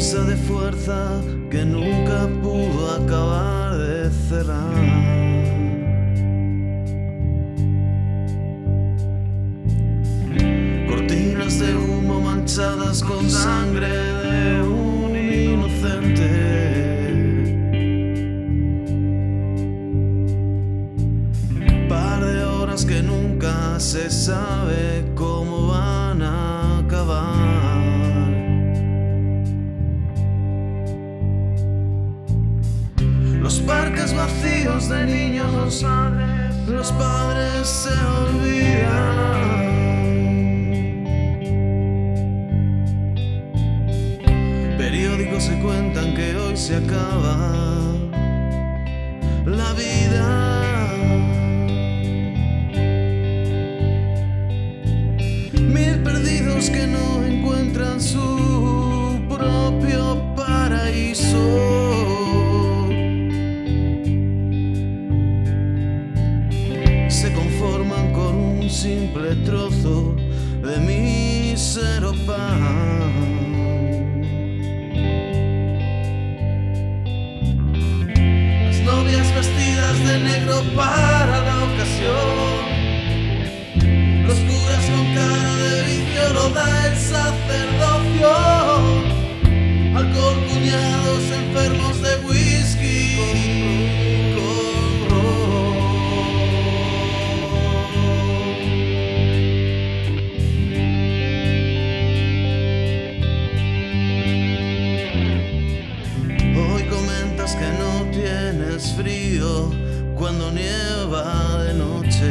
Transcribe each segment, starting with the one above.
fuerza que nunca pudo acabar de cerrar. Cortinas de humo manchadas con sangre de un inocente. Par de horas que nunca se sabe cómo van a acabar. Los parques vacíos de niños, los padres, los padres se olvidan. Periódicos se cuentan que hoy se acaba la vida. Se conforman con un simple trozo de mísero pan. Las novias vestidas de negro para la ocasión. Los curas con cara de vicio lo cuando nieva de noche.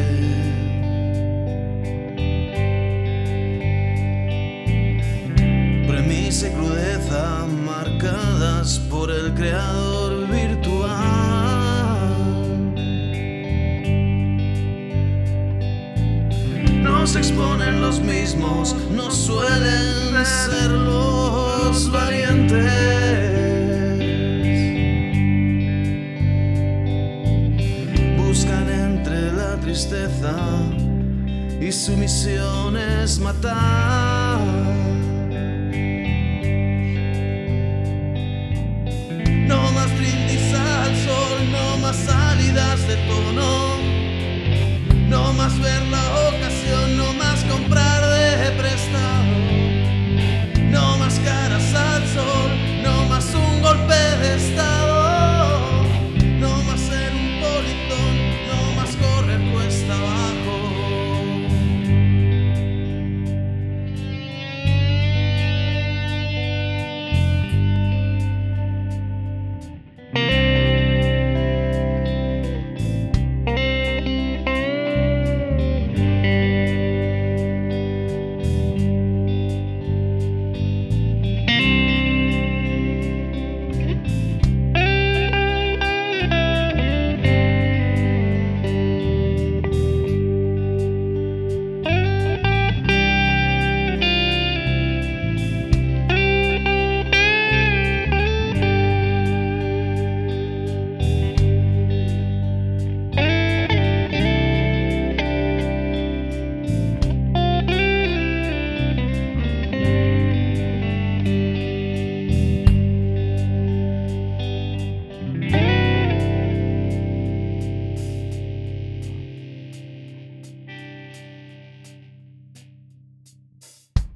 Premisa y crudeza marcadas por el creador virtual. Nos exponen los mismos, no suelen ser los valientes. Y su misión es matar. No más brindis al sol, no más salidas de tono,